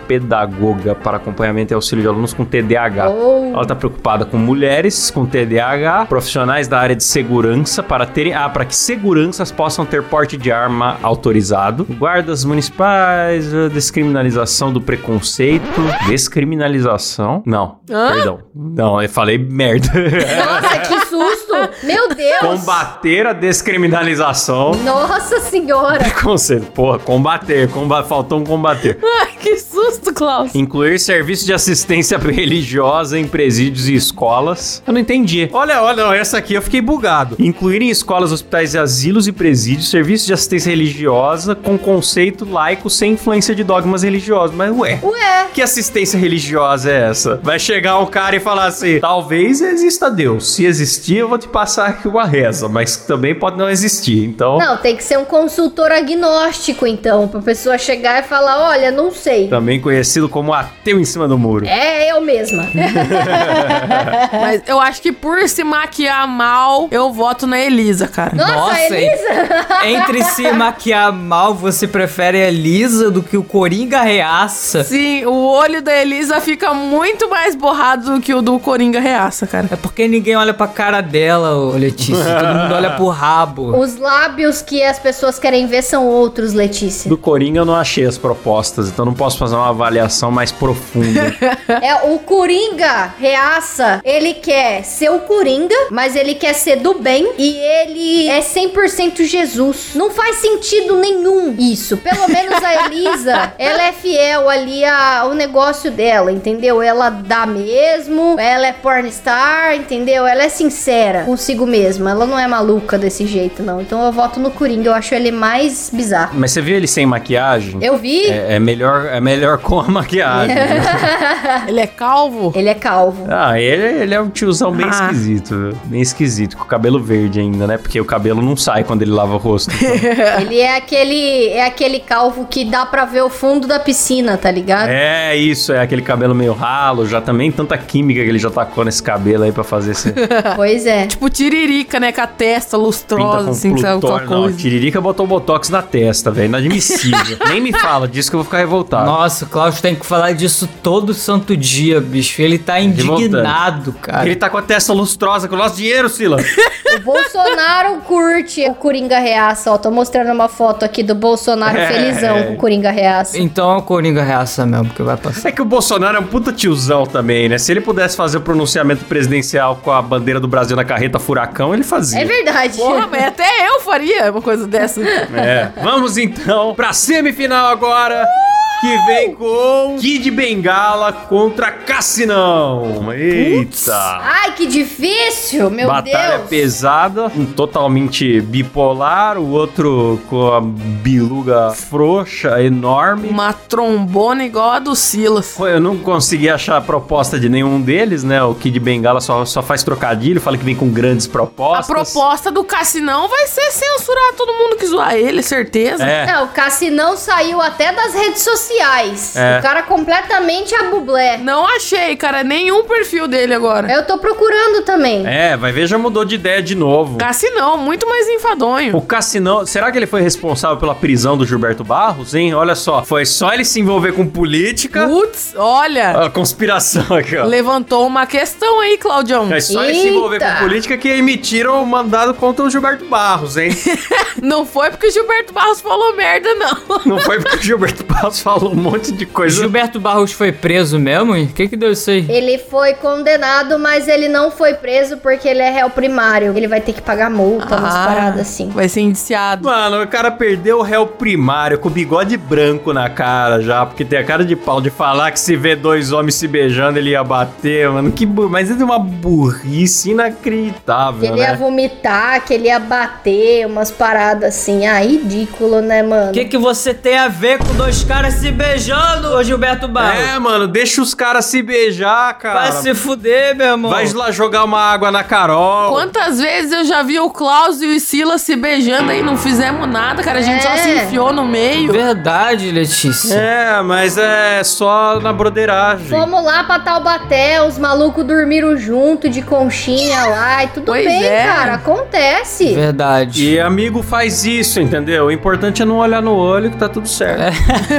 neuropsipedagoga para acompanhamento e auxílio de alunos com TDAH. Oh. Ela está preocupada com mulheres com TDAH, profissionais da área de segurança para terem, ah, para que seguranças possam ter porte de arma autorizado, guardas municipais, descriminalização do preconceito, descriminalização, não, Hã? perdão, não, eu falei merda. Nossa, que susto! *laughs* Meu Deus! Combater a descriminalização. Nossa senhora! *laughs* Preconceito. Porra, combater, comba faltou um combater. *laughs* Ai, que susto, Klaus. Incluir serviço de assistência religiosa em presídios e escolas. Eu não entendi. Olha, olha, essa aqui eu fiquei bugado. Incluir em escolas, hospitais e asilos e presídios serviço de assistência religiosa com conceito laico sem influência de dogmas religiosos. Mas ué. Ué, Que assistência religiosa é essa? Vai chegar um cara e falar assim: talvez exista Deus. Se existir, existir, eu vou te passar aqui uma reza, mas também pode não existir. Então, Não, tem que ser um consultor agnóstico, então, pra pessoa chegar e falar, olha, não sei. também conhecido como ateu em cima do muro. É eu mesma. *laughs* Mas eu acho que por se maquiar mal, eu voto na Elisa, cara. Nossa, Nossa, Elisa! *laughs* Entre se maquiar mal, você prefere a Elisa do que o Coringa reaça? Sim, o olho da Elisa fica muito mais borrado do que o do Coringa Reaça, cara. É porque ninguém olha pra cara dela, ô Letícia. Todo mundo olha pro rabo. Os lábios que as pessoas querem ver são outros, Letícia. Do Coringa eu não achei as propostas, então não posso fazer uma avaliação mais profunda. *laughs* É, o Coringa reaça, ele quer ser o Coringa, mas ele quer ser do bem e ele é 100% Jesus. Não faz sentido nenhum isso. Pelo menos a Elisa, *laughs* ela é fiel ali ao negócio dela, entendeu? Ela dá mesmo, ela é pornstar, entendeu? Ela é sincera consigo mesma. Ela não é maluca desse jeito, não. Então eu voto no Coringa, eu acho ele mais bizarro. Mas você viu ele sem maquiagem? Eu vi, É, é melhor, é melhor *laughs* com a maquiagem. né? *laughs* Ele é calvo? ele é calvo. Ah, ele, ele é um tiozão bem Ah. esquisito, viu? bem esquisito, com o cabelo verde ainda, né? Porque o cabelo não sai quando ele lava o rosto. *laughs* Ele é aquele é aquele calvo que dá pra ver o fundo da piscina, tá ligado? é isso, é aquele cabelo meio ralo, já também tanta química que ele já tacou nesse cabelo aí pra fazer esse Pois é. Tipo tiririca, né? Com a testa lustrosa, assim, que sabe Plutónio. Não, coisa. Tiririca botou botox na testa, velho, inadmissível. *laughs* Nem me fala disso que eu vou ficar revoltado. Nossa, o Klaus tem que falar disso todo santo dia, bicho. Ele tá indignado, cara. Ele tá com a testa lustrosa, com o nosso dinheiro, Sila. *laughs* O Bolsonaro curte o Coringa Reaça, ó. Tô mostrando uma foto aqui do Bolsonaro É. felizão com o Coringa Reaça. Então é o Coringa reaça mesmo que vai passar. É que o Bolsonaro é um puta tiozão também, né? Se ele pudesse fazer o pronunciamento presidencial com a bandeira do Brasil na carreta furacão, ele fazia. É verdade. Porra, mas até eu faria uma coisa dessa. É. Vamos então pra semifinal agora. Que vem com Kid Bengala contra Cassinão. Eita! Ai, que difícil, meu Batalha Deus. pesada, um totalmente bipolar, o outro com a biluga frouxa, enorme. Uma trombona igual a do Silas. Eu não consegui achar a proposta de nenhum deles, né? O Kid Bengala só, só faz trocadilho, fala que vem com grandes A propostas. proposta do Cassinão vai ser censurar todo mundo que zoar ele, certeza. É. É, o Cassinão saiu até das redes sociais. É. O cara completamente a bublé. Não achei, cara, nenhum perfil dele agora. Eu tô procurando também. É, vai ver, já mudou de ideia de novo. Cassinão, muito mais enfadonho. O Cassinão, será que ele foi responsável pela prisão do Gilberto Barros, hein? Olha só, foi só ele se envolver com política. Putz, olha, A conspiração aqui, ó. levantou uma questão aí, Claudião. É só ele se envolver Eita. com política que emitiram o mandado contra o Gilberto Barros, hein? *laughs* Não foi porque o Gilberto Barros falou merda, não. Não foi porque o Gilberto Barros falou *laughs* um monte de coisa. Gilberto Barros foi preso mesmo? O que que deu isso aí? Ele foi condenado, mas ele não foi preso porque ele é réu primário. Ele vai ter que pagar multa, umas Ah, paradas assim. Vai ser indiciado. Mano, o cara perdeu o réu primário com o bigode branco na cara já, porque tem a cara de pau de falar que se vê dois homens se beijando ele ia bater, mano. Que bu... Mas é uma burrice inacreditável, Ele ia né? vomitar, que ele ia bater, umas paradas assim. Ah, ridículo, né, mano? O que que você tem a ver com dois caras se beijando, ô Gilberto Barros? É, mano, deixa os caras se beijar, cara. Vai se fuder, meu irmão. Vai lá jogar uma água na Carol. Quantas vezes eu já vi o Klaus e o Silas se beijando aí, não fizemos nada, cara. A gente só É. se enfiou no meio. Verdade, Letícia. É, mas é só na broderagem. Fomos lá pra Taubaté, os malucos dormiram junto de conchinha lá e tudo Pois bem, é. cara. Acontece. Verdade. E amigo faz isso, entendeu? O importante é não olhar no olho que tá tudo certo. *laughs*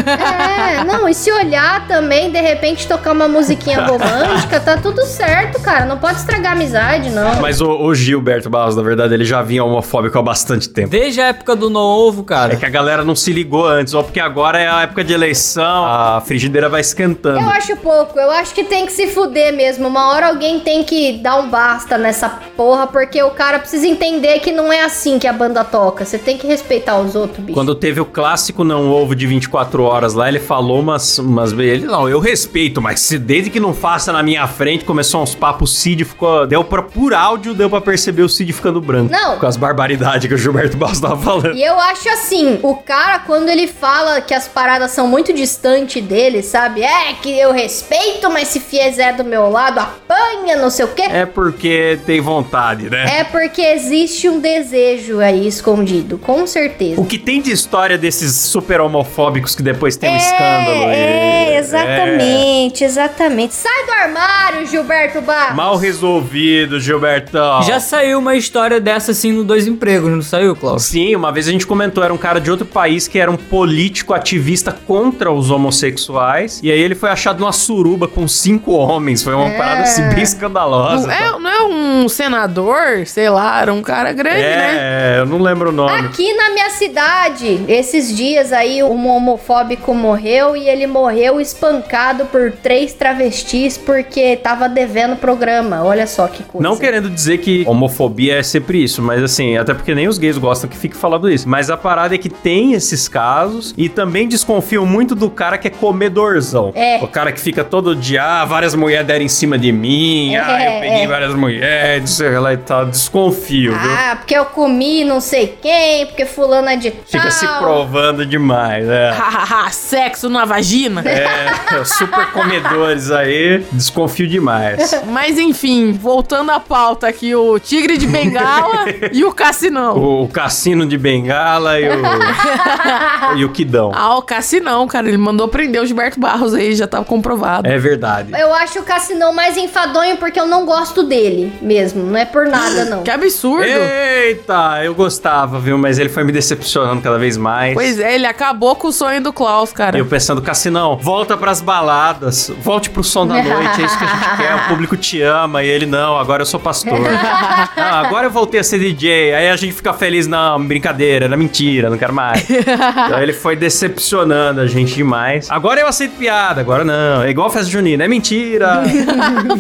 É, não, e se olhar também, de repente tocar uma musiquinha romântica, tá tudo certo, cara. Não pode estragar a amizade, não. Mas o, o Gilberto Barros, na verdade, ele já vinha homofóbico há bastante tempo. Desde a época do novo, cara. É que a galera não se ligou antes, ou porque agora é a época de eleição, a frigideira vai esquentando. Eu acho pouco, eu acho que tem que se fuder mesmo. Uma hora alguém tem que dar um basta nessa porra, porque o cara precisa entender que não é assim que a banda toca. Você tem que respeitar os outros, bicho. Quando teve o clássico não ovo de 24 horas lá, lá, ele falou umas, umas. Ele, não, eu respeito, mas se, desde que não faça na minha frente, começou uns papos, o Cid ficou. Deu pra, por áudio, deu pra perceber o Cid ficando branco. Não. Com as barbaridades que o Gilberto Barros tava falando. E eu acho assim, o cara, quando ele fala que as paradas são muito distantes dele, sabe? É que eu respeito, mas se fizer do meu lado, apanha, não sei o quê. É porque tem vontade, né? É porque existe um desejo aí escondido, com certeza. O que tem de história desses super homofóbicos que depois tem é, escândalo? É, e- exatamente, exatamente. Sai do armário, Gilberto é. Barros. Mal resolvido, Gilbertão. Já saiu uma história dessa assim no Dois Empregos, não saiu, Klaus? Sim, uma vez a gente comentou, era um cara de outro país que era um político ativista contra os homossexuais. E aí ele foi achado numa suruba com cinco homens. Foi uma É. parada assim bem escandalosa. Não é, não é um senador, sei lá, era um cara grande, né? É, eu não lembro o nome. Aqui na minha cidade, esses dias aí, um homofóbico morreu e ele morreu espancado por três travestis porque tava devendo programa. Olha só que coisa. Não querendo dizer que homofobia é sempre isso, mas assim, até porque nem os gays gostam que fique falando isso. Mas a parada é que tem esses casos e também desconfiam muito do cara que é comedorzão. É. O cara que fica todo dia, ah, várias mulheres deram em cima de mim, É, ah, eu peguei é. várias mulheres, não sei lá e tal. Desconfio, viu? Ah, porque eu comi não sei quem, porque fulano é de Fica tal. se provando demais, é. *laughs* Sexo na vagina. É, os super comedores aí, desconfio demais. Mas enfim, voltando à pauta aqui, o Tigre de Bengala *laughs* e o Cassinão. O, o cassino de bengala e o, e o Kidão. Ah, o Cassinão, cara, ele mandou prender o Gilberto Barros aí, já tava comprovado. É verdade. Eu acho o Cassinão mais enfadonho porque eu não gosto dele mesmo. Não é por nada, não. *gasps* Que absurdo. Eita, eu gostava, viu? Mas ele foi me decepcionando cada vez mais. Pois é, ele acabou com o sonho do Klaus, cara. Eu pensando, Cassinão, volta pras baladas, volte pro som da *laughs* noite, é isso que a gente quer, o público te ama. E ele, não, agora eu sou pastor. não, *laughs* agora eu voltei a ser DJ. Aí a gente fica feliz, não, brincadeira, era mentira, não quero mais. *laughs* então ele foi decepcionando a gente demais. Agora eu aceito piada, agora não. É igual festa junina, é mentira.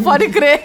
Pode crer.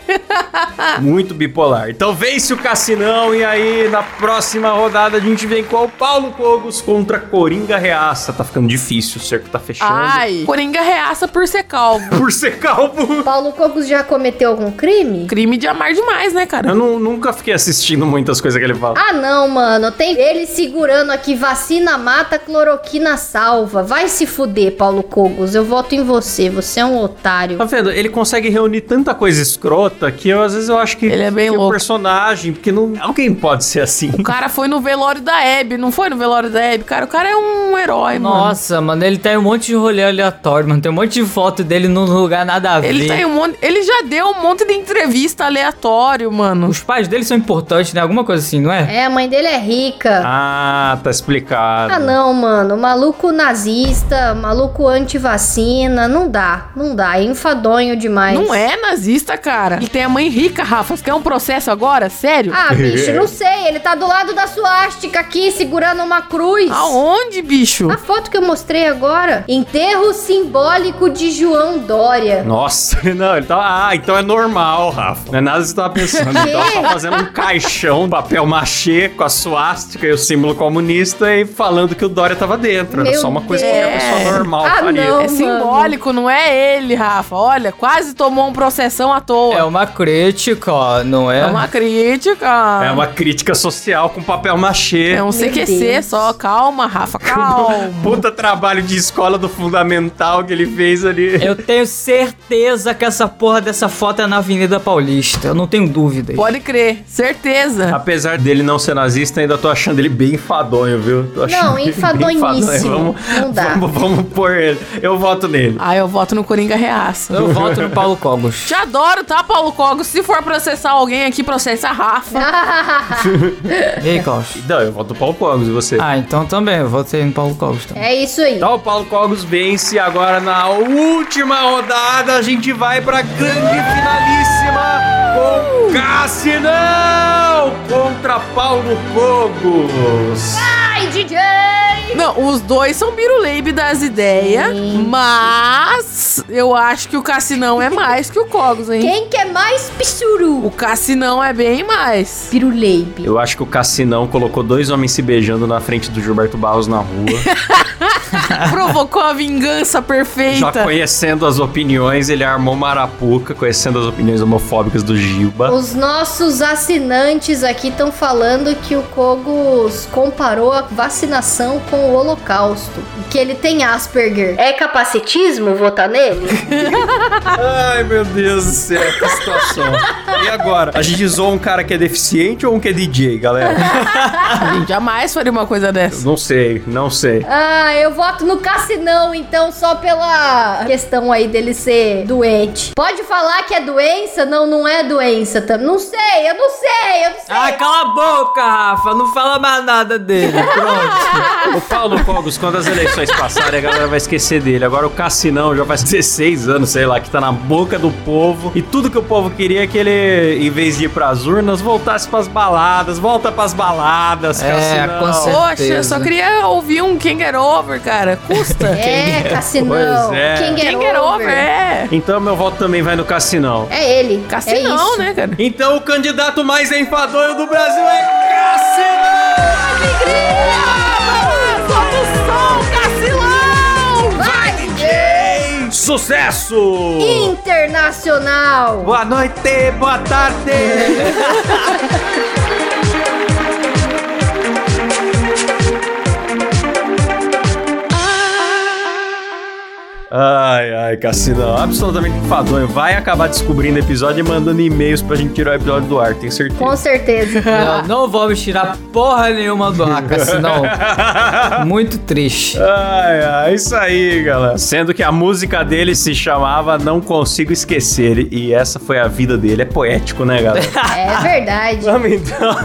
Muito bipolar. Então vence o Cassinão e aí na próxima rodada a gente vem com o Paulo Cogos contra Coringa Reaça. Tá ficando difícil, o tá fechando. Ai, Coringa reaça por ser calvo. *laughs* Por ser calvo. Paulo Cogos já cometeu algum crime? Crime de amar demais, né, cara? Eu nu- nunca fiquei assistindo muitas coisas que ele fala. Ah, não, mano. Tem ele segurando aqui: vacina mata, cloroquina salva. Vai se fuder, Paulo Cogos. Eu voto em você. Você é um otário. Tá vendo? Ele consegue reunir tanta coisa escrota que eu, às vezes eu acho que Ele é bem louco. personagem, porque não alguém pode ser assim. O cara foi no velório da Hebe, não foi no velório da Hebe, cara. O cara é um herói, mano. Nossa, mano, ele tem um monte de rolê aleatório, mano. Tem um monte de foto dele num lugar nada a ver. Ele tem um monte. Ele já deu um monte de entrevista aleatório, mano. Os pais dele são importantes, né? Alguma coisa assim, não é? É, a mãe dele é rica. Ah, tá explicado. Ah, não, mano. Maluco nazista, maluco anti-vacina. Não dá, não dá. É enfadonho demais. Não é nazista, cara. Ele tem a mãe rica, Rafa. Você quer um processo agora? Sério? Ah, *laughs* bicho, não sei. Ele tá do lado da suástica aqui, segurando uma cruz. Aonde, bicho? A foto que eu mostrei agora. Enterro simbólico de João Dória. Nossa, *laughs* não, ele tá. Ah, então é normal, Rafa. Não é nada que você tava pensando. *laughs* Ele tava só fazendo um caixão, papel machê com a suástica e o símbolo comunista e falando que o Dória tava dentro. Era Meu só uma coisa que qualquer Deus. pessoa normal Ah, faria. não. É simbólico, não é ele, Rafa. Olha, quase tomou um processão à toa. É uma crítica, não é? É uma crítica. É uma crítica social com papel machê. É um CQC Deus. só. Calma, Rafa, *laughs* calma. Puta trabalho de escola do fundamental que ele fez ali. Eu tenho certeza que essa porra dessa foto é na Avenida Paulista. Eu não tenho dúvidas. Pode crer, certeza. Apesar dele não ser nazista, ainda tô achando ele bem enfadonho, viu? Tô Não, enfadonhíssimo. Vamos, Não dá. Vamos, vamos pôr ele. Eu voto nele. Ah, eu voto no Coringa Reaça. Eu voto no Paulo Cogos. Te adoro, tá, Paulo Cogos? Se for processar alguém aqui, processa a Rafa. E aí, Klaus? Não, eu voto no Paulo Cogos, e você? Ah, então também. Eu votei no Paulo Cogos também. É isso aí. Então o Paulo Cogos vence agora na última rodada. A gente vai pra grande finalíssima com Cassinão contra Paulo Cogos. Ai, DJ! Não, os dois são biruleibe das ideias, mas eu acho que o Cassinão é mais que o Cogos, hein? Quem quer mais pissuru? O Cassinão é bem mais. Piruleibe. Eu acho que o Cassinão colocou dois homens se beijando na frente do Gilberto Barros na rua. *laughs* *laughs* Provocou a vingança Já perfeita. conhecendo as opiniões, ele armou uma arapuca, conhecendo as opiniões homofóbicas do Gilba. Os nossos assinantes aqui estão falando que o Kogos comparou a vacinação com o Holocausto. Que ele tem Asperger. É capacitismo votar nele? *laughs* Ai, meu Deus do céu, que situação. E agora? A gente zoou um cara que é deficiente ou um que é DJ, galera? *laughs* A gente jamais faria uma coisa dessa. Não sei, não sei. ah, eu voto no Cassinão, então, só pela questão aí dele ser doente. Pode falar que é doença? Não, não é doença. tam- Não sei, eu não sei, eu não sei. Ah, cala a boca, Rafa. Não fala mais nada dele. *laughs* Pronto. O Paulo Cogos, quando as eleições passarem, a galera vai esquecer dele. Agora o Cassinão já faz 16 anos, sei lá, que tá na boca do povo. E tudo que o povo queria é que ele, em vez de ir pras urnas, voltasse pras baladas. Volta pras baladas, É, Cassinão. com certeza. Poxa, eu só queria ouvir um King Get Over, cara. É, Cassinão. Pois é. King, King Get Over, é. Então meu voto também vai no Cassinão. É ele. é Cassinão, isso. né, cara? Então o candidato mais enfadonho do Brasil é Cassinão! Solta o som, Cassilão! Vai, Sucesso! Internacional. Boa noite, boa tarde! *laughs* Ai, Cassinão, absolutamente enfadonho. Vai acabar descobrindo o episódio e mandando e-mails pra gente tirar o episódio do ar, tenho certeza. Com certeza. *laughs* Não, não vamos tirar porra nenhuma do Aka, senão. *laughs* Muito triste. Ai, ai, isso aí, galera. Sendo que a música dele se chamava Não Consigo Esquecer. E essa foi a vida dele. É poético, né, galera? *laughs* É verdade. Vamos então.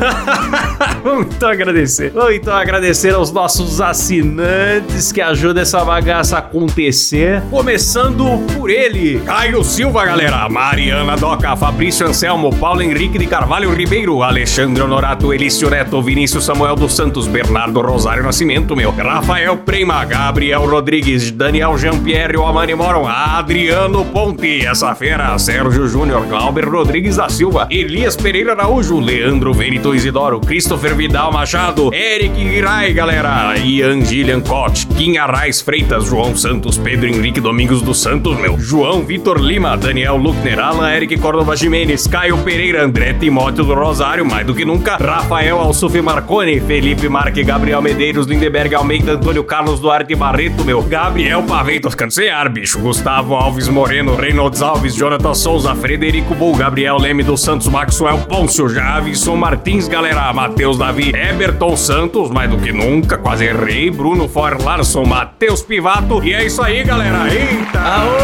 Vamos então agradecer. Vamos então agradecer aos nossos assinantes que ajudam essa bagaça a acontecer. Começando por ele. Caio Silva, galera. Mariana Doca, Fabrício Anselmo, Paulo Henrique de Carvalho Ribeiro, Alexandre Honorato, Elício Neto, Vinícius Samuel dos Santos, Bernardo Rosário Nascimento, meu. Rafael Prema, Gabriel Rodrigues, Daniel Jean-Pierre, Omani Moron, Adriano Ponte, essa fera, Sérgio Júnior, Glauber Rodrigues da Silva, Elias Pereira Araújo, Leandro Verito Isidoro, Christopher Vidal Machado, Eric Girai, galera, Ian Gillian Cott, Kim Arraes Freitas, João Santos, Pedro Henrique Domingos dos Santos, meu, João Vitor Lima, Daniel Luckner, Alan Eric Córdova Jimenez, Caio Pereira, André Timóteo do Rosário, mais do que nunca, Rafael Alsuf Marconi, Felipe Marque, Gabriel Medeiros, Lindeberg Almeida, Antônio Carlos Duarte Barreto, meu, Gabriel Pavei, tô ficando sem ar, bicho, Gustavo Alves Moreno, Reynolds Alves, Jonathan Souza, Frederico Bull, Gabriel Leme dos Santos, Maxwell Pôncio, Javison Martins, galera, Matheus Davi, Eberton Santos, mais do que nunca, quase errei, Bruno For Larson, Matheus Pivato, e é isso aí, galera, eita! Aô!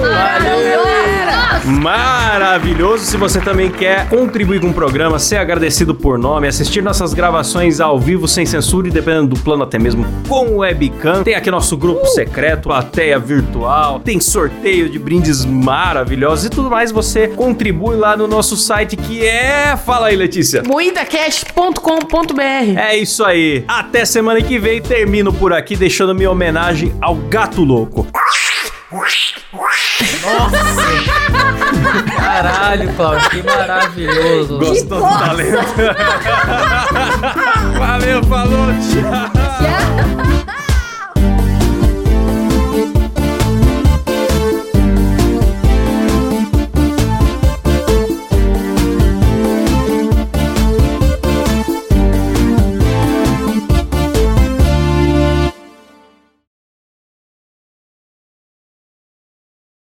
Valeu, galera! Mas... Maravilhoso! Se você também quer contribuir com o programa, ser agradecido por nome, assistir nossas gravações ao vivo sem censura e dependendo do plano até mesmo com webcam, tem aqui nosso grupo secreto, plateia virtual, tem sorteio de brindes maravilhosos e tudo mais. Você contribui lá no nosso site que é. Fala aí, Letícia! Moidacast.com.br É isso aí. Até semana que vem. Termino por aqui deixando minha homenagem ao Gato Louco. Caralho, Cláudio, que maravilhoso. Gostou do talento? *laughs* Valeu, falou, tchau. tchau.